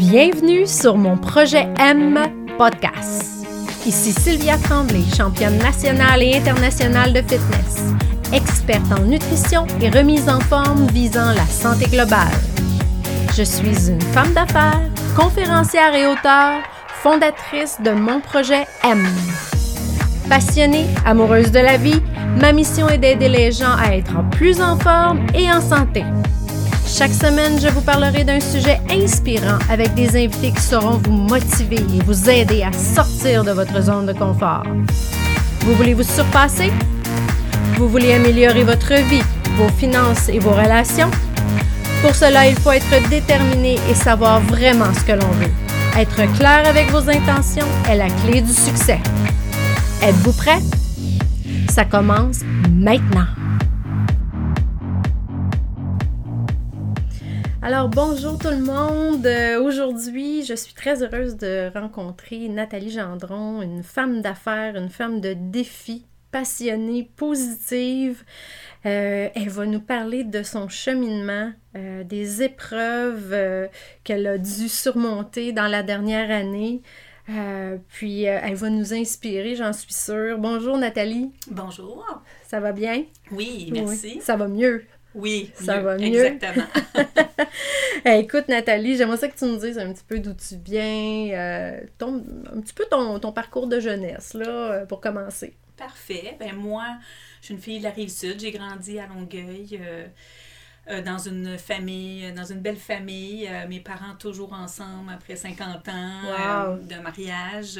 Bienvenue sur mon projet M podcast. Ici Sylvia Tremblay, championne nationale et internationale de fitness, experte en nutrition et remise en forme visant la santé globale. Je suis une femme d'affaires, conférencière et auteure, fondatrice de mon projet M. Passionnée, amoureuse de la vie, ma mission est d'aider les gens à être plus en forme et en santé. Chaque semaine, je vous parlerai d'un sujet inspirant avec des invités qui sauront vous motiver et vous aider à sortir de votre zone de confort. Vous voulez vous surpasser? Vous voulez améliorer votre vie, vos finances et vos relations? Pour cela, il faut être déterminé et savoir vraiment ce que l'on veut. Être clair avec vos intentions est la clé du succès. Êtes-vous prêt? Ça commence maintenant. Alors bonjour tout le monde. Euh, Aujourd'hui, je suis très heureuse de rencontrer Nathalie Gendron, une femme d'affaires, une femme de défi, passionnée, positive. Euh, elle va nous parler de son cheminement, euh, des épreuves qu'elle a dû surmonter dans la dernière année. puis elle va nous inspirer, j'en suis sûre. Bonjour Nathalie. Bonjour. Ça va bien? Oui, merci. ça va mieux. Oui, ça va mieux. Exactement. écoute, Nathalie, j'aimerais ça que tu nous dises un petit peu d'où tu viens, euh, ton, un petit peu ton, ton, parcours de jeunesse, là, euh, pour commencer. Parfait. Ben moi, je suis une fille de la Rive-Sud. J'ai grandi à Longueuil. Euh, dans une famille, dans une belle famille, mes parents toujours ensemble après 50 ans de mariage.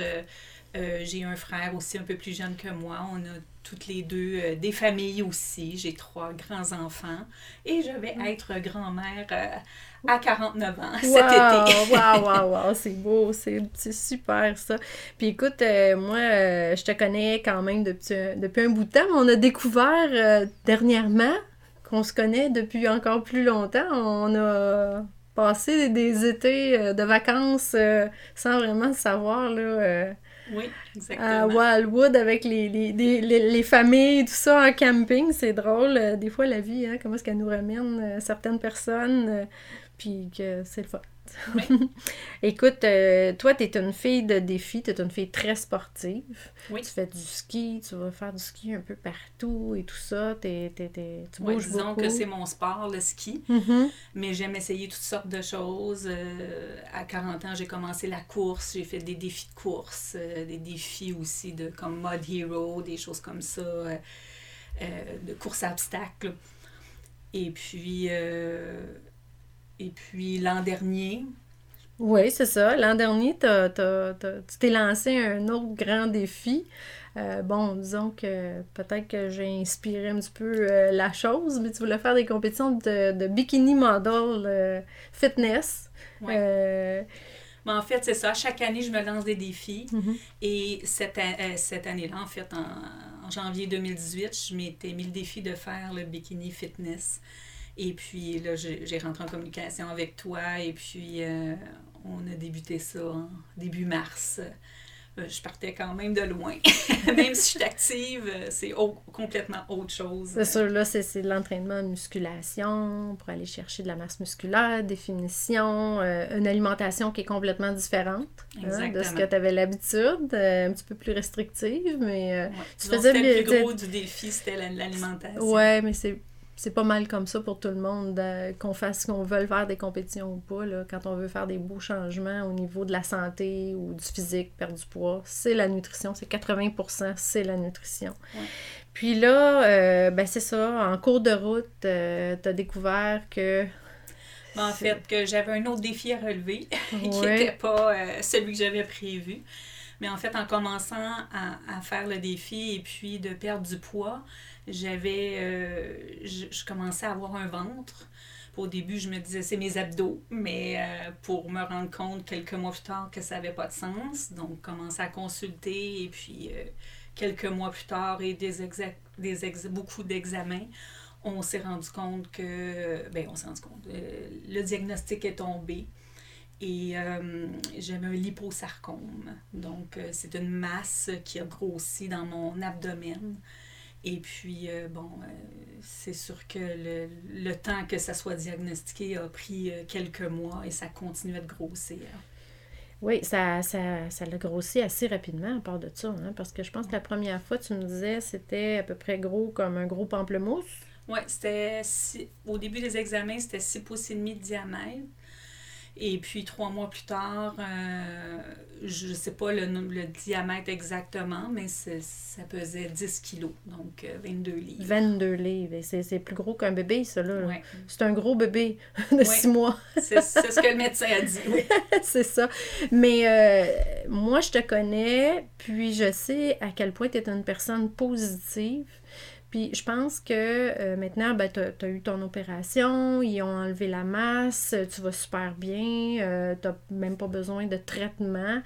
J'ai un frère aussi un peu plus jeune que moi. On a toutes les deux euh, des familles aussi. J'ai trois grands-enfants et je vais être grand-mère euh, à 49 ans cet été. Waouh, waouh, waouh, c'est beau, c'est super ça. Puis écoute, euh, moi, je te connais quand même depuis, depuis un bout de temps, mais on a découvert dernièrement qu'on se connaît depuis encore plus longtemps. On a passé des étés de vacances sans vraiment savoir, là oui, exactement. À Wildwood avec les, les, les, les, familles, tout ça en camping, c'est drôle. Euh, des fois, la vie, hein, comment est-ce qu'elle nous ramène euh, certaines personnes, euh, puis que c'est le fun. Écoute, euh, toi, tu es une fille de défi, tu es une fille très sportive. Oui. Tu fais du ski, tu vas faire du ski un peu partout et tout ça. T'es, t'es, tu bouges disons que c'est mon sport, le ski. Mm-hmm. Mais j'aime essayer toutes sortes de choses. Euh, à 40 ans, j'ai commencé la course, j'ai fait des défis de course, euh, des défis aussi de comme Mud Hero, des choses comme ça, de course à obstacles. Et puis et puis l'an dernier. Oui, c'est ça. L'an dernier, tu t'es lancé un autre grand défi. Euh, bon, disons que peut-être que j'ai inspiré un petit peu euh, la chose, mais tu voulais faire des compétitions de, bikini model euh, fitness. mais en fait, c'est ça. Chaque année, je me lance des défis. Mm-hmm. Et cette, cette année-là, en fait, en, en, janvier 2018, je m'étais mis le défi de faire le bikini fitness. Et puis là, j'ai rentré en communication avec toi et puis euh, on a débuté ça en début mars. Euh, je partais quand même de loin. même si je suis active, euh, c'est complètement autre chose. C'est sûr, là, c'est de l'entraînement musculation pour aller chercher de la masse musculaire, définition, une alimentation qui est complètement différente hein, de ce que tu avais l'habitude, un petit peu plus restrictive, mais tu faisais... le plus gros du défi, c'était l'alimentation. Ouais, mais c'est c'est pas mal comme ça pour tout le monde, euh, qu'on fasse, qu'on veut faire des compétitions ou pas. Là, quand on veut faire des beaux changements au niveau de la santé ou du physique, perdre du poids, c'est la nutrition. C'est 80% c'est la nutrition. Puis là, euh, ben c'est ça, en cours de route, euh, tu as découvert que ben, en fait, que j'avais un autre défi à relever qui n'était pas celui que j'avais prévu. Mais en fait, en commençant à, à, faire le défi et puis de perdre du poids, j'avais. Euh, je, commençais à avoir un ventre. Au début, je me disais c'est mes abdos, mais euh, pour me rendre compte quelques mois plus tard que ça n'avait pas de sens. Donc, commencer à consulter et puis euh, quelques mois plus tard et des, des beaucoup d'examens, on s'est rendu compte que. Ben, on s'est rendu compte. le diagnostic est tombé et j'avais un liposarcome. Donc, c'est une masse qui a grossi dans mon abdomen Et puis, euh, bon, euh, c'est sûr que le, le, temps que ça soit diagnostiqué a pris euh, quelques mois et ça continuait de grossir. Oui, ça, ça, ça l'a grossi assez rapidement à part de ça, hein, parce que je pense que la première fois, tu me disais, c'était à peu près gros comme un gros pamplemousse. Oui, c'était au début des examens, c'était 6 pouces et demi de diamètre. Et puis trois mois plus tard, euh, je ne sais pas le, le, diamètre exactement, mais ça pesait 10 kilos, donc 22 euh, livres. 22 livres. C'est plus gros qu'un bébé, ça. là. C'est un gros bébé de 6 mois. c'est ce que le médecin a dit. c'est ça. Mais euh, moi, je te connais, puis je sais à quel point tu es une personne positive. Puis je pense que euh, maintenant, ben, tu as, eu ton opération, ils ont enlevé la masse, tu vas super bien, euh, tu n'as même pas besoin de traitement.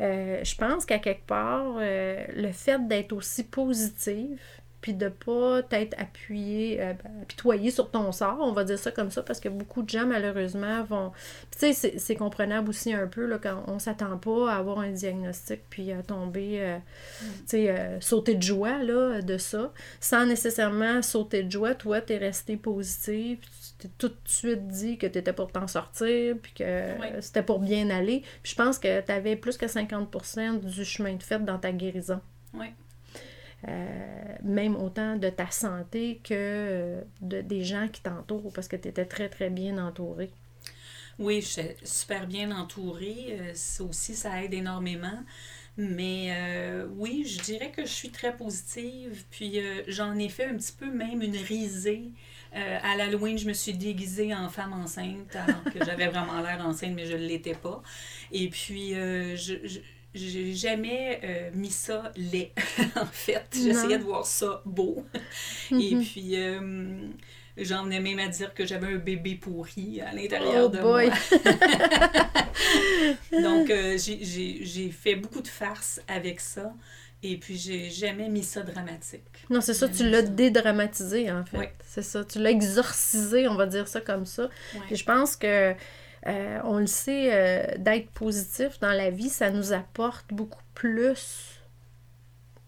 Euh, je pense qu'à quelque part, le fait d'être aussi positive, puis de pas t'être appuyé, euh, ben, apitoyé sur ton sort, on va dire ça comme ça, parce que beaucoup de gens, malheureusement, vont... Tu sais, c'est comprenable aussi un peu, là, quand on s'attend pas à avoir un diagnostic, puis à tomber, euh, mm. tu sais, euh, sauter de joie, là, de ça, sans nécessairement sauter de joie, toi, t'es resté positif, tu t'es tout de suite dit que t'étais pour t'en sortir, puis que c'était pour bien aller, puis je pense que t'avais plus que 50% du chemin de fait dans ta guérison. Oui. Euh, même autant de ta santé que euh, de, des gens qui t'entourent, parce que tu étais très, très bien entourée. Oui, je suis super bien entourée. Euh, ça aussi, ça aide énormément. Mais oui, je dirais que je suis très positive. Puis j'en ai fait un petit peu même une risée. à l'Halloween, je me suis déguisée en femme enceinte, alors que j'avais vraiment l'air enceinte, mais je ne l'étais pas. Et puis, je j'ai jamais euh, mis ça laid, en fait. J'essayais de voir ça beau. Et mhm. puis, euh, j'en venais même à dire que j'avais un bébé pourri à l'intérieur oh de moi. Donc, euh, j'ai fait beaucoup de farces avec ça. Et puis, j'ai jamais mis ça dramatique. Non, c'est ça, tu l'as dédramatisé, en fait. C'est ça, tu l'as exorcisé, on va dire ça comme ça. Et je pense que euh, on le sait, euh, d'être positif dans la vie, ça nous apporte beaucoup plus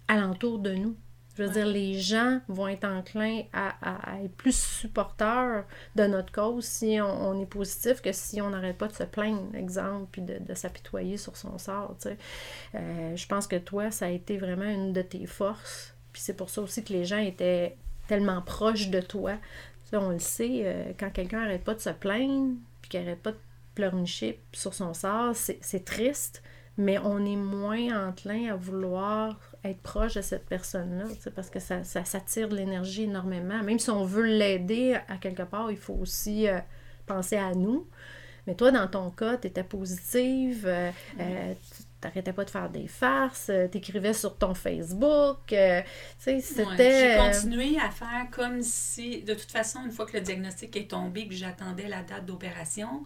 alentour de nous. Je veux dire, les gens vont être enclins à, être plus supporteurs de notre cause si on, est positif que si on n'arrête pas de se plaindre, exemple, puis de, s'apitoyer sur son sort. Euh, je pense que toi, ça a été vraiment une de tes forces. Puis c'est pour ça aussi que les gens étaient tellement proches de toi. on le sait, quand quelqu'un n'arrête pas de se plaindre, puis qu'il n'arrête pas de pleurnicher sur son sort, c'est triste, mais on est moins enclin à vouloir être proche de cette personne-là, parce que ça, ça, tire de l'énergie énormément. Même si on veut l'aider à quelque part, il faut aussi euh, penser à nous. Mais toi, dans ton cas, tu étais positive, euh, euh, t'arrêtais pas de faire des farces, t'écrivais sur ton Facebook, tu sais, c'était... j'ai continué à faire comme si, de toute façon, une fois que le diagnostic est tombé, que j'attendais la date d'opération,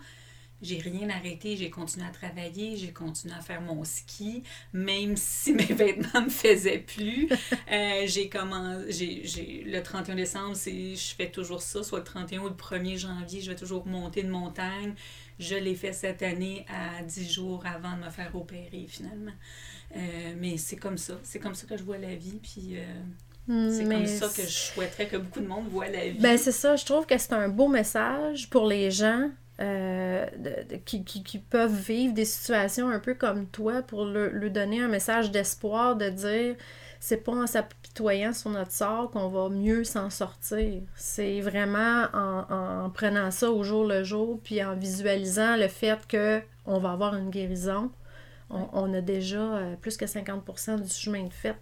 j'ai rien arrêté, j'ai continué à travailler, j'ai continué à faire mon ski, même si mes vêtements me faisaient plus. Euh, j'ai commencé, j'ai, le 31 décembre, c'est, je fais toujours ça, soit le 31 ou le 1er janvier, je vais toujours monter de montagne. Je l'ai fait cette année à 10 jours avant de me faire opérer finalement. Euh, mais c'est comme ça, c'est comme ça que je vois la vie, puis... Euh, hmm, c'est comme ça que je souhaiterais que beaucoup de monde voit la vie. Ben c'est ça, je trouve que c'est un beau message pour les gens euh, qui, qui, peuvent vivre des situations un peu comme toi pour lui donner un message d'espoir, de dire c'est pas en s'apitoyant sur notre sort qu'on va mieux s'en sortir. C'est vraiment en, en, prenant ça au jour le jour, puis en visualisant le fait que on va avoir une guérison. On, on a déjà euh, plus que 50% du chemin de fait.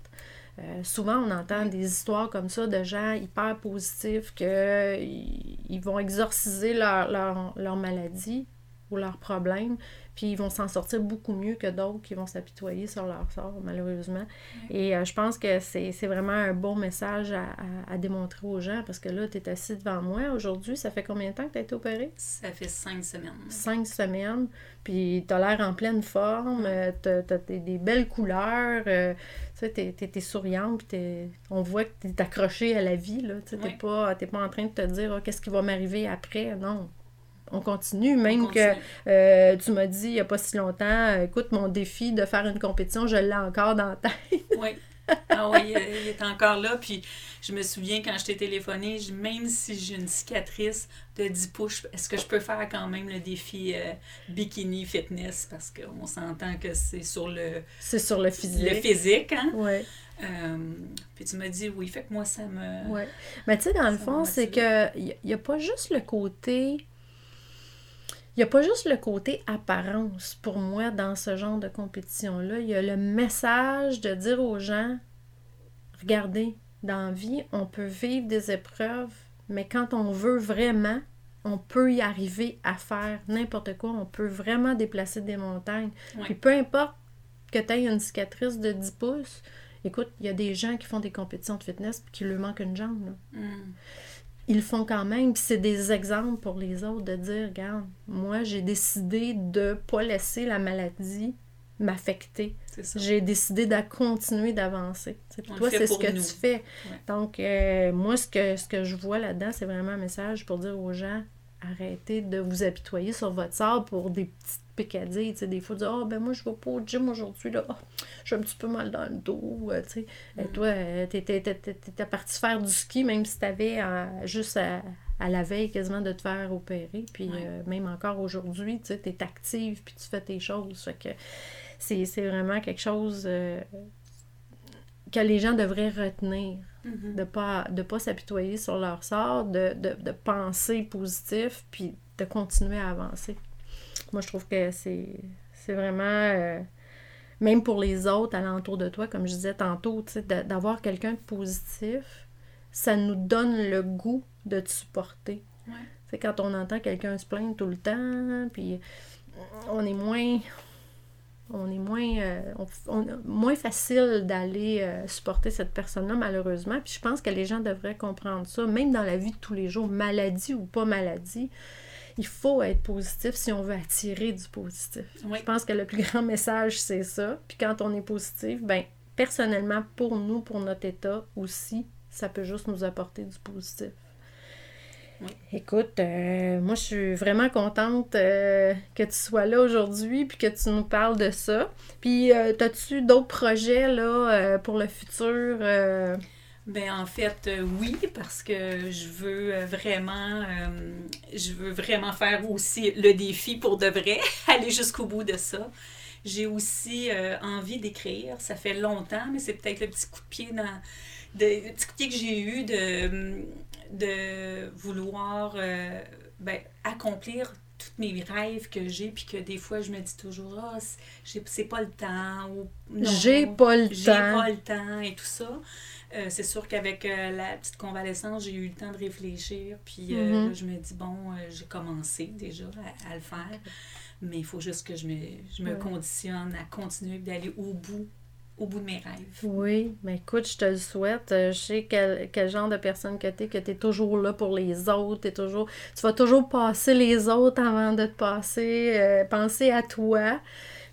Euh, souvent, on entend des histoires comme ça de gens hyper positifs qu'ils vont exorciser leur, leur, maladie ou leurs problèmes, puis ils vont s'en sortir beaucoup mieux que d'autres qui vont s'apitoyer sur leur sort, malheureusement. Et euh, je pense que c'est vraiment un bon message à, à, démontrer aux gens, parce que là, tu es assis devant moi aujourd'hui. Ça fait combien de temps que tu as été opéré? Ça fait cinq semaines. Cinq semaines. Puis tu as l'air en pleine forme, euh, tu as, des belles couleurs, euh, tu sais, tu es, souriante, puis on voit que tu es accroché à la vie, là. Tu n'es pas, pas en train de te dire oh, qu'est-ce qui va m'arriver après. Non, on continue, même que euh, tu m'as dit il n'y a pas si longtemps, écoute, mon défi de faire une compétition, je l'ai encore dans la tête. oui. ah oui, il est encore là. Puis je me souviens quand je t'ai téléphoné, même si j'ai une cicatrice de 10 pouces, est-ce que je peux faire quand même le défi euh, bikini fitness? Parce qu'on s'entend que c'est sur le... C'est sur le physique. Le physique, hein? Oui. Euh, puis tu m'as dit oui, fait que moi ça me. Oui. Mais tu sais, dans le fond, c'est que il n'y a pas juste le côté. Il n'y a pas juste le côté apparence pour moi dans ce genre de compétition-là. Il y a le message de dire aux gens regardez, dans la vie, on peut vivre des épreuves, mais quand on veut vraiment, on peut y arriver à faire n'importe quoi. On peut vraiment déplacer des montagnes. Puis peu importe que tu aies une cicatrice de 10 pouces, Écoute, il y a des gens qui font des compétitions de fitness et qui leur manquent une jambe. Mm. Ils le font quand même. Puis c'est des exemples pour les autres de dire, regarde, moi, j'ai décidé de ne pas laisser la maladie m'affecter. J'ai décidé de continuer d'avancer. Toi, c'est ce que tu fais. Donc, euh, moi, ce que, ce que je vois là-dedans, c'est vraiment un message pour dire aux gens, arrêtez de vous apitoyer sur votre sort pour des petites picadilles. Tu sais, des fois, dire, ah, ben moi, je vais pas au gym aujourd'hui, là. Ah, j'ai un petit peu mal dans le dos. Euh, tu sais. Et mm. toi, euh, t'étais parti faire du ski, même si t'avais avais juste à, la veille quasiment de te faire opérer. Puis euh, même encore aujourd'hui, tu es active, puis tu fais tes choses. Fait que c'est vraiment quelque chose que les gens devraient retenir. Mm-hmm. De pas de pas s'apitoyer sur leur sort, de, de, penser positif, puis de continuer à avancer. Moi, je trouve que c'est vraiment, euh, même pour les autres alentour de toi, comme je disais tantôt, d'avoir quelqu'un de positif, ça nous donne le goût de te supporter. c'est Quand on entend quelqu'un se plaindre tout le temps, puis on est moins on est moins, euh, moins facile d'aller euh, supporter cette personne-là, malheureusement. Puis je pense que les gens devraient comprendre ça, même dans la vie de tous les jours, maladie ou pas maladie. Il faut être positif si on veut attirer du positif. Je pense que le plus grand message, c'est ça. Puis quand on est positif, ben personnellement, pour nous, pour notre état aussi, ça peut juste nous apporter du positif. Écoute, euh, moi je suis vraiment contente euh, que tu sois là aujourd'hui puis que tu nous parles de ça. Puis, euh, as-tu d'autres projets là pour le futur? Ben en fait, oui, parce que je veux vraiment, je veux vraiment faire aussi le défi pour de vrai, aller jusqu'au bout de ça. J'ai aussi envie d'écrire. Ça fait longtemps, mais c'est peut-être le petit coup de pied dans, le petit coup de pied que j'ai eu de de vouloir euh, ben, accomplir tous mes rêves que j'ai, puis que des fois, je me dis toujours, ah, c'est pas le temps, ou j'ai pas le temps. J'ai pas le temps, et tout ça. Euh, c'est sûr qu'avec euh, la petite convalescence, j'ai eu le temps de réfléchir, puis mm-hmm. je me dis, bon, j'ai commencé déjà à, le faire, mais il faut juste que je me, je me conditionne à continuer d'aller au bout au bout de mes rêves. Oui, mais écoute, je te le souhaite. Euh, je sais quel, quel genre de personne que tu es, que tu es toujours là pour les autres. Es toujours, tu vas toujours passer les autres avant de te passer, euh, penser à toi.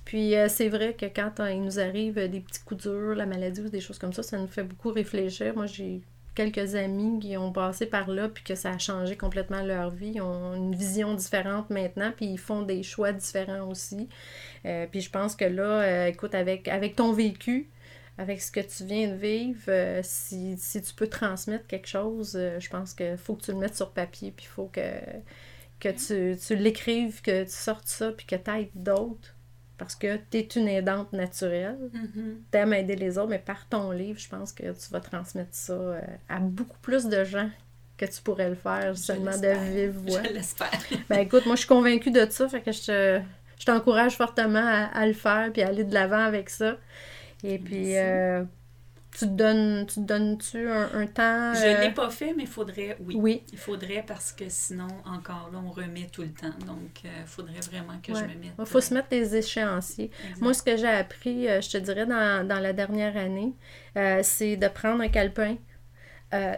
Puis euh, c'est vrai que quand il nous arrive des petits coups durs, la maladie ou des choses comme ça, ça nous fait beaucoup réfléchir. Moi, j'ai quelques amis qui ont passé par là, puis que ça a changé complètement leur vie. Ils ont une vision différente maintenant, puis ils font des choix différents aussi. Euh, puis je pense que là, euh, écoute, avec, ton vécu, avec ce que tu viens de vivre, euh, si, tu peux transmettre quelque chose, je pense qu'il faut que tu le mettes sur papier, puis il faut que, que tu, tu l'écrives, que tu sortes ça, puis que tu aides d'autres parce que tu es une aidante naturelle. Mm-hmm. Tu aimes aider les autres, mais par ton livre, je pense que tu vas transmettre ça euh, à beaucoup plus de gens que tu pourrais le faire seulement de vivre voix. Je l'espère. ben écoute, moi je suis convaincue de ça, fait que je te, je t'encourage fortement à, le faire puis à aller de l'avant avec ça. Et puis, euh, tu te donnes, tu donnes-tu un, temps? Je ne l'ai euh, pas fait, mais il faudrait, oui. Oui. Il faudrait parce que sinon, encore là, on remet tout le temps. Donc, il euh, faudrait vraiment que je me mette. Il faut se mettre des échéanciers. Moi, ce que j'ai appris, euh, je te dirais, dans, la dernière année, c'est de prendre un calepin,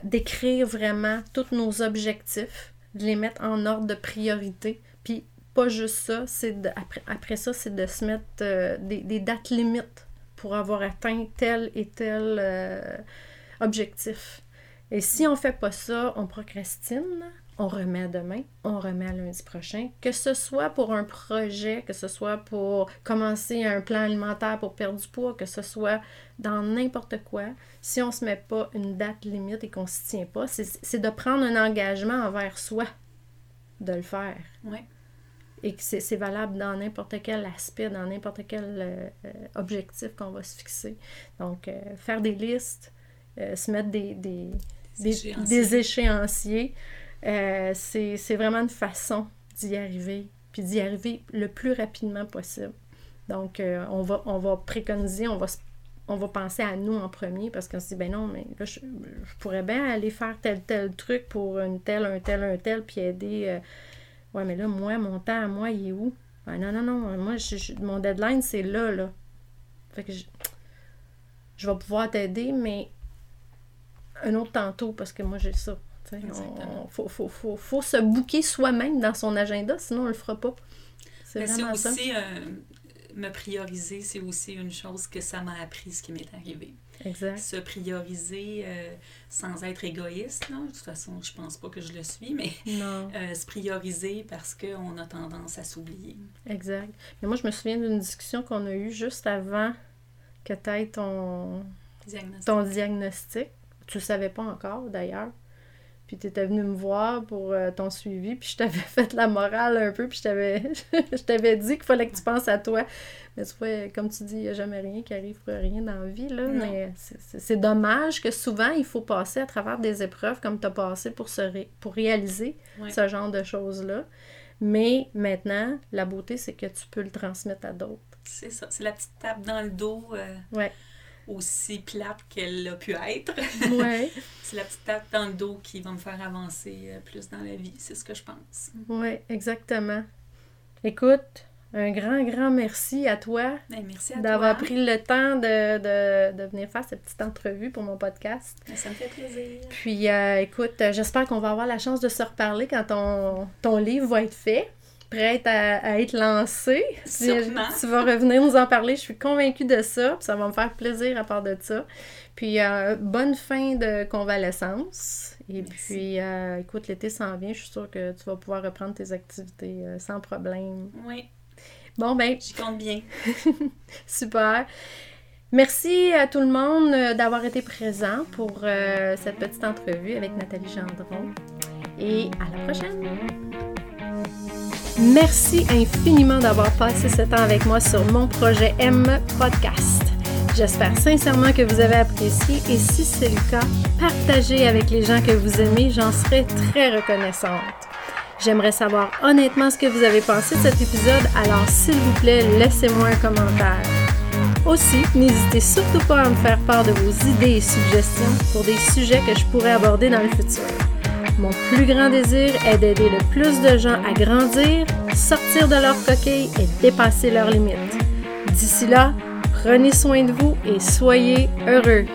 d'écrire vraiment tous nos objectifs, de les mettre en ordre de priorité. Puis, pas juste ça, c'est après, après ça, c'est de se mettre des, des dates limites pour avoir atteint tel et tel euh, objectif. Et si on fait pas ça, on procrastine. on remet demain, on remet à lundi prochain. Que ce soit pour un projet, que ce soit pour commencer un plan alimentaire pour perdre du poids, que ce soit dans n'importe quoi, si on ne se met pas une date limite et qu'on ne s'y tient pas, c'est de prendre un engagement envers soi de le faire. Oui. Et que c'est valable dans n'importe quel aspect, dans n'importe quel euh, euh, objectif qu'on va se fixer. Donc, euh, faire des listes, se mettre des, des, des échéanciers c'est vraiment une façon d'y arriver, puis d'y arriver le plus rapidement possible. Donc, on, va, on va préconiser, on va, on va penser à nous en premier parce qu'on se dit, ben non, mais là, je, pourrais bien aller faire tel, tel truc pour une telle, un tel, un tel, puis aider. Ouais, mais là, moi, mon temps à moi, il est où? Non, non, non, moi, mon deadline, c'est là, là. Fait que je, je vais pouvoir t'aider, mais un autre tantôt parce que moi, j'ai ça. Il faut, faut, faut, faut, se bouquer soi-même dans son agenda, sinon on ne le fera pas. C'est aussi euh, me prioriser, c'est aussi une chose que ça m'a appris ce qui m'est arrivé. Exact. Se prioriser euh, sans être égoïste, De toute façon, je pense pas que je le suis, mais euh, se prioriser parce qu'on a tendance à s'oublier. Exact. Mais moi, je me souviens d'une discussion qu'on a eue juste avant que tu aies ton diagnostic. ton diagnostic. Tu le savais pas encore, d'ailleurs. Puis tu étais venu me voir pour euh, ton suivi, puis je t'avais fait la morale un peu, puis je t'avais, je t'avais dit qu'il fallait que tu penses à toi. Mais tu vois, comme tu dis, il n'y a jamais rien qui arrive pour rien dans la vie, là. Mais c'est, dommage que souvent, il faut passer à travers des épreuves comme tu as passé pour, se pour réaliser ce genre de choses-là. Mais maintenant, la beauté, c'est que tu peux le transmettre à d'autres. C'est ça, c'est la petite tape dans le dos. Euh... Ouais aussi plate qu'elle a pu être. Ouais. c'est la petite tape dans le dos qui va me faire avancer euh, plus dans la vie, c'est ce que je pense. Oui, exactement. Écoute, un grand, grand merci à toi ben, d'avoir pris le temps de, de, de, venir faire cette petite entrevue pour mon podcast. Ben, ça me fait plaisir. Puis, euh, écoute, j'espère qu'on va avoir la chance de se reparler quand ton, ton livre va être fait prête à, être lancée. Tu vas revenir nous en parler, je suis convaincue de ça. ça va me faire plaisir à part de ça. Puis, euh, bonne fin de convalescence. Et puis, euh, écoute, l'été s'en vient. Je suis sûre que tu vas pouvoir reprendre tes activités euh, sans problème. Oui. Bon, ben. J'y compte bien. Super. Merci à tout le monde d'avoir été présent pour cette petite entrevue avec Nathalie Gendron. Et à la prochaine! Merci infiniment d'avoir passé ce temps avec moi sur mon projet M Podcast. J'espère sincèrement que vous avez apprécié et si c'est le cas, partagez avec les gens que vous aimez, j'en serai très reconnaissante. J'aimerais savoir honnêtement ce que vous avez pensé de cet épisode, alors s'il vous plaît, laissez-moi un commentaire. Aussi, n'hésitez surtout pas à me faire part de vos idées et suggestions pour des sujets que je pourrais aborder dans le futur. Mon plus grand désir est d'aider le plus de gens à grandir, sortir de leur coquille et dépasser leurs limites. D'ici là, prenez soin de vous et soyez heureux.